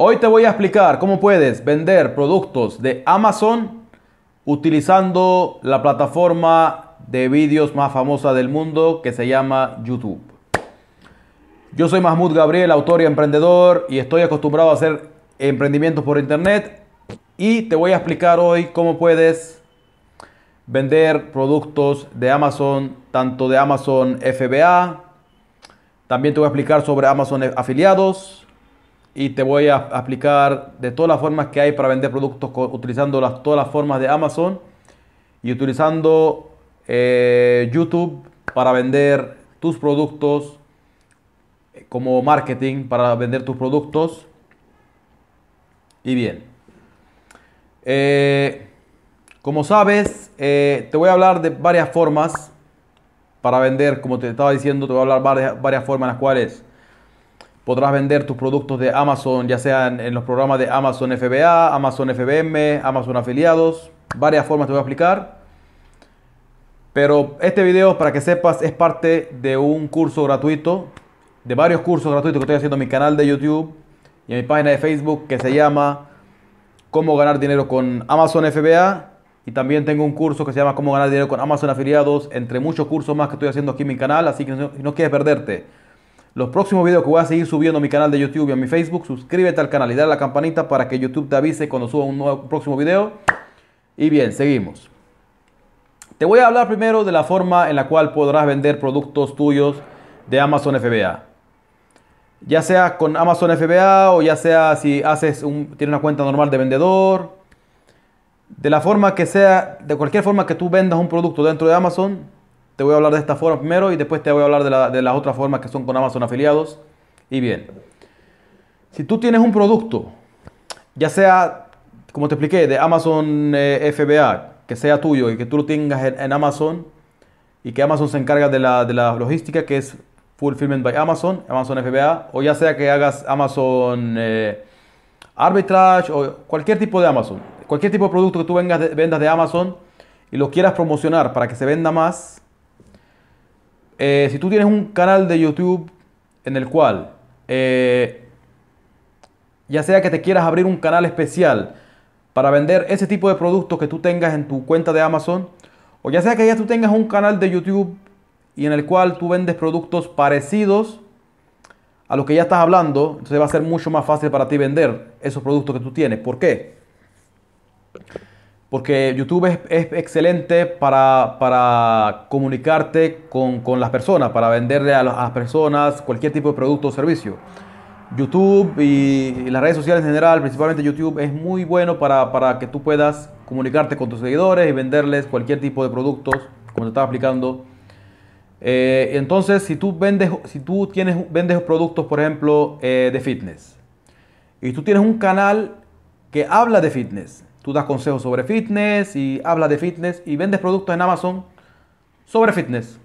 Hoy te voy a explicar cómo puedes vender productos de Amazon utilizando la plataforma de vídeos más famosa del mundo que se llama YouTube. Yo soy Mahmoud Gabriel, autor y emprendedor y estoy acostumbrado a hacer emprendimientos por internet y te voy a explicar hoy cómo puedes vender productos de Amazon, tanto de Amazon FBA, también te voy a explicar sobre Amazon afiliados, y te voy a explicar de todas las formas que hay para vender productos utilizando las, todas las formas de Amazon y utilizando eh, YouTube para vender tus productos eh, como marketing para vender tus productos. Y bien, eh, como sabes, te voy a hablar de varias formas para vender, como te estaba diciendo, te voy a hablar varias, varias formas en las cuales podrás vender tus productos de Amazon, ya sean en los programas de Amazon FBA, Amazon FBM, Amazon afiliados. Varias formas te voy a explicar. Pero este video, para que sepas, es parte de un curso gratuito, de varios cursos gratuitos que estoy haciendo en mi canal de YouTube y en mi página de Facebook que se llama Cómo ganar dinero con Amazon FBA. Y también tengo un curso que se llama Cómo ganar dinero con Amazon afiliados, entre muchos cursos más que estoy haciendo aquí en mi canal. Así que si no quieres perderte los próximos videos que voy a seguir subiendo a mi canal de YouTube y a mi Facebook, suscríbete al canal y dale a la campanita para que YouTube te avise cuando suba un nuevo próximo video. Y bien, seguimos. Te voy a hablar primero de la forma en la cual podrás vender productos tuyos de Amazon FBA. Ya sea con Amazon FBA o ya sea si haces un, tienes una cuenta normal de vendedor. De la forma que sea, de cualquier forma que tú vendas un producto dentro de Amazon, te voy a hablar de esta forma primero y después te voy a hablar de, las otras formas que son con Amazon afiliados. Y bien, si tú tienes un producto, ya sea, como te expliqué, de Amazon eh, FBA, que sea tuyo y que tú lo tengas en, Amazon y que Amazon se encarga de la, logística, que es Fulfillment by Amazon, Amazon FBA, o ya sea que hagas Amazon eh, Arbitrage o cualquier tipo de Amazon, cualquier tipo de producto que tú vengas vendas de Amazon y lo quieras promocionar para que se venda más, eh, si tú tienes un canal de YouTube en el cual, eh, ya sea que te quieras abrir un canal especial para vender ese tipo de productos que tú tengas en tu cuenta de Amazon, o ya sea que ya tú tengas un canal de YouTube y en el cual tú vendes productos parecidos a lo que ya estás hablando, entonces va a ser mucho más fácil para ti vender esos productos que tú tienes. ¿Por qué? Porque YouTube es, excelente para, comunicarte con, las personas, para venderle a, las personas cualquier tipo de producto o servicio. YouTube y, las redes sociales en general, principalmente YouTube, es muy bueno para, que tú puedas comunicarte con tus seguidores y venderles cualquier tipo de productos, como te estaba explicando. Eh, entonces, si tú vendes, si tú tienes, vendes productos, por ejemplo, eh, de fitness, y tú tienes un canal que habla de fitness, Tú das consejos sobre fitness y hablas de fitness y vendes productos en Amazon sobre fitness.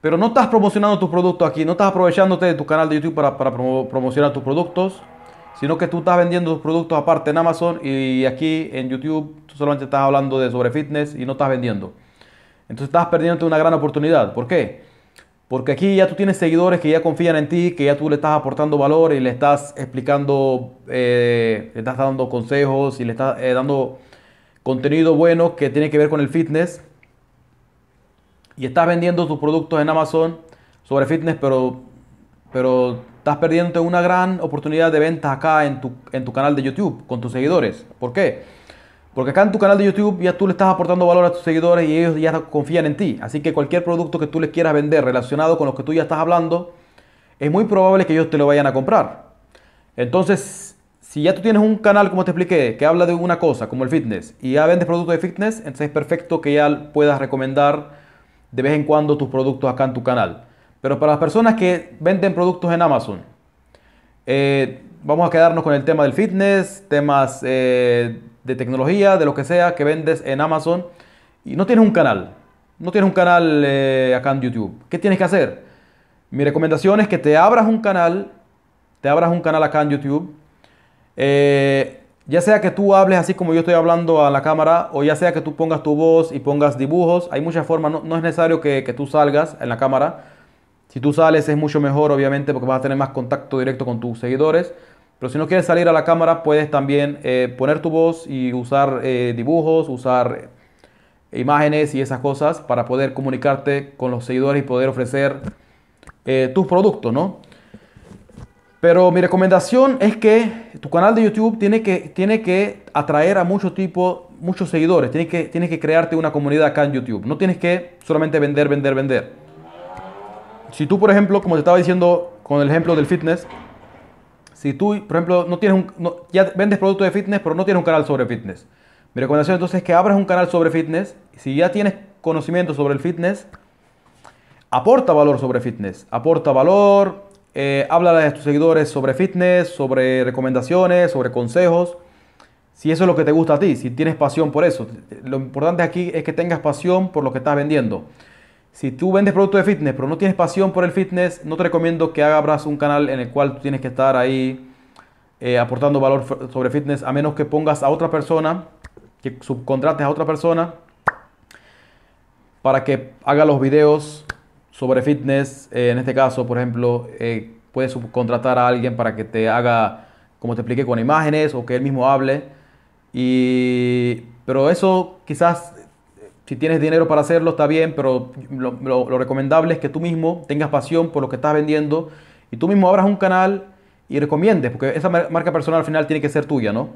Pero no estás promocionando tus productos aquí, no estás aprovechándote de tu canal de YouTube para, promocionar tus productos, sino que tú estás vendiendo tus productos aparte en Amazon y aquí en YouTube tú solamente estás hablando de sobre fitness y no estás vendiendo. Entonces estás perdiendo una gran oportunidad. ¿Por qué? Porque aquí ya tú tienes seguidores que ya confían en ti, que ya tú le estás aportando valor y le estás explicando, eh, le estás dando consejos y le estás eh, dando contenido bueno que tiene que ver con el fitness. Y estás vendiendo tus productos en Amazon sobre fitness, pero, pero estás perdiendo una gran oportunidad de ventas acá en tu, en tu canal de YouTube con tus seguidores. ¿Por qué? Porque acá en tu canal de YouTube ya tú le estás aportando valor a tus seguidores y ellos ya confían en ti. Así que cualquier producto que tú les quieras vender relacionado con lo que tú ya estás hablando, es muy probable que ellos te lo vayan a comprar. Entonces, si ya tú tienes un canal, como te expliqué, que habla de una cosa, como el fitness, y ya vendes productos de fitness, entonces es perfecto que ya puedas recomendar de vez en cuando tus productos acá en tu canal. Pero para las personas que venden productos en Amazon, eh, vamos a quedarnos con el tema del fitness, temas eh, de tecnología, de lo que sea que vendes en Amazon y no tienes un canal, no tienes un canal eh, acá en YouTube. ¿Qué tienes que hacer? Mi recomendación es que te abras un canal, te abras un canal acá en YouTube. Eh, ya sea que tú hables así como yo estoy hablando a la cámara, o ya sea que tú pongas tu voz y pongas dibujos, hay muchas formas, no, es necesario que, que, tú salgas en la cámara. Si tú sales es mucho mejor, obviamente, porque vas a tener más contacto directo con tus seguidores. Pero si no quieres salir a la cámara, puedes también eh, poner tu voz y usar eh, dibujos, usar imágenes y esas cosas para poder comunicarte con los seguidores y poder ofrecer tus productos, ¿no? Pero mi recomendación es que tu canal de YouTube tiene que, tiene que atraer a muchos tipos, muchos seguidores. Tienes que, tienes que crearte una comunidad acá en YouTube. No tienes que solamente vender, vender, vender. Si tú, por ejemplo, como te estaba diciendo con el ejemplo del fitness, si tú, por ejemplo, no tienes un, ya vendes productos de fitness, pero no tienes un canal sobre fitness. Mi recomendación entonces es que abras un canal sobre fitness. Si ya tienes conocimiento sobre el fitness, aporta valor sobre fitness. Aporta valor, eh, habla a tus seguidores sobre fitness, sobre recomendaciones, sobre consejos. Si eso es lo que te gusta a ti, si tienes pasión por eso. Lo importante aquí es que tengas pasión por lo que estás vendiendo. Si tú vendes productos de fitness pero no tienes pasión por el fitness, no te recomiendo que abras un canal en el cual tú tienes que estar ahí eh, aportando valor sobre fitness, a menos que pongas a otra persona, que subcontrates a otra persona para que haga los videos sobre fitness, eh, en este caso, por ejemplo, eh, puedes subcontratar a alguien para que te haga, como te expliqué, con imágenes o que él mismo hable. Y, pero eso quizás, si tienes dinero para hacerlo, está bien, pero lo, recomendable es que tú mismo tengas pasión por lo que estás vendiendo y tú mismo abras un canal y recomiendes, porque esa marca personal al final tiene que ser tuya, ¿no?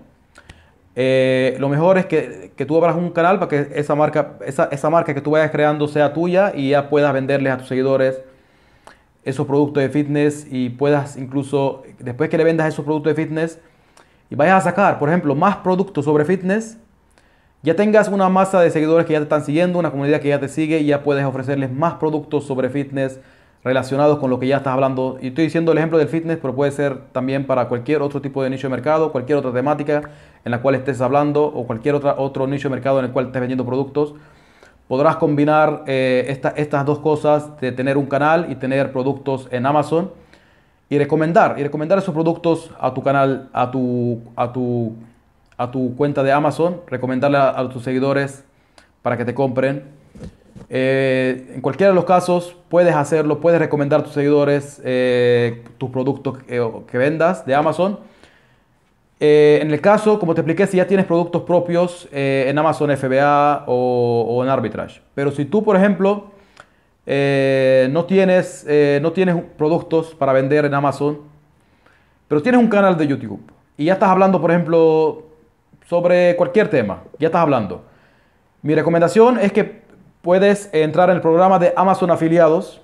Eh, lo mejor es que, tú abras un canal para que esa marca, esa, marca que tú vayas creando sea tuya y ya puedas venderles a tus seguidores esos productos de fitness y puedas incluso, después que le vendas esos productos de fitness y vayas a sacar, por ejemplo, más productos sobre fitness, ya tengas una masa de seguidores que ya te están siguiendo, una comunidad que ya te sigue y ya puedes ofrecerles más productos sobre fitness relacionados con lo que ya estás hablando. Y estoy diciendo el ejemplo del fitness, pero puede ser también para cualquier otro tipo de nicho de mercado, cualquier otra temática en la cual estés hablando o cualquier otra, otro nicho de mercado en el cual estés vendiendo productos. Podrás combinar eh, estas dos cosas de tener un canal y tener productos en Amazon y recomendar, y recomendar esos productos a tu canal, a tu, a tu, a tu cuenta de Amazon, recomendarle a tus seguidores para que te compren eh, en cualquiera de los casos puedes hacerlo, puedes recomendar a tus seguidores eh, tus productos que, vendas de Amazon. Eh, en el caso, como te expliqué, si ya tienes productos propios en Amazon FBA o, en Arbitrage. Pero si tú, por ejemplo, no, tienes, no tienes productos para vender en Amazon, pero tienes un canal de YouTube y ya estás hablando, por ejemplo, sobre cualquier tema, ya estás hablando. Mi recomendación es que puedes entrar en el programa de Amazon Afiliados.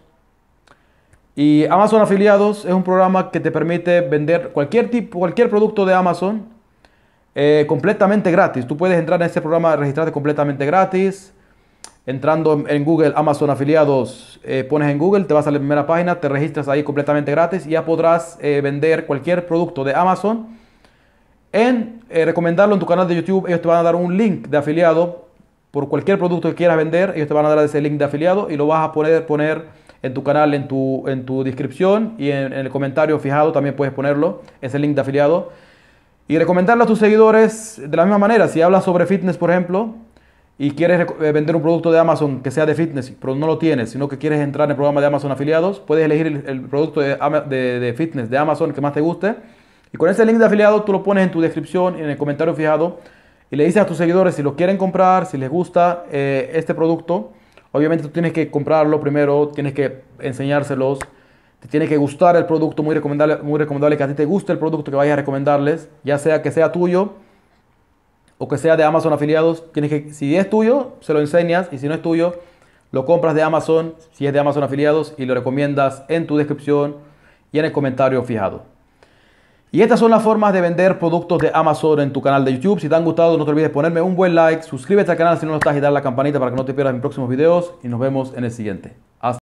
Y Amazon Afiliados es un programa que te permite vender cualquier tipo, cualquier producto de Amazon eh, completamente gratis. Tú puedes entrar en este programa, registrarte completamente gratis. Entrando en Google Amazon Afiliados, eh, pones en Google, te vas a la primera página, te registras ahí completamente gratis y ya podrás eh, vender cualquier producto de Amazon. En recomendarlo en tu canal de YouTube, ellos te van a dar un link de afiliado por cualquier producto que quieras vender, ellos te van a dar ese link de afiliado y lo vas a poder poner en tu canal, en tu, en tu descripción y en, el comentario fijado también puedes ponerlo, ese link de afiliado. Y recomendarlo a tus seguidores de la misma manera. Si hablas sobre fitness, por ejemplo, y quieres eh, vender un producto de Amazon que sea de fitness, pero no lo tienes, sino que quieres entrar en el programa de Amazon afiliados, puedes elegir el, producto de, de, fitness de Amazon que más te guste. Y con ese link de afiliado tú lo pones en tu descripción en el comentario fijado y le dices a tus seguidores si lo quieren comprar, si les gusta eh, este producto. Obviamente tú tienes que comprarlo primero, tienes que enseñárselos, te tiene que gustar el producto, muy recomendable, muy recomendable que a ti te guste el producto que vayas a recomendarles, ya sea que sea tuyo o que sea de Amazon afiliados. Tienes que, si es tuyo, se lo enseñas y si no es tuyo, lo compras de Amazon, si es de Amazon afiliados y lo recomiendas en tu descripción y en el comentario fijado. Y estas son las formas de vender productos de Amazon en tu canal de YouTube. Si te han gustado, no te olvides ponerme un buen like, suscríbete al canal si no lo estás y dar la campanita para que no te pierdas mis próximos videos y nos vemos en el siguiente. Hasta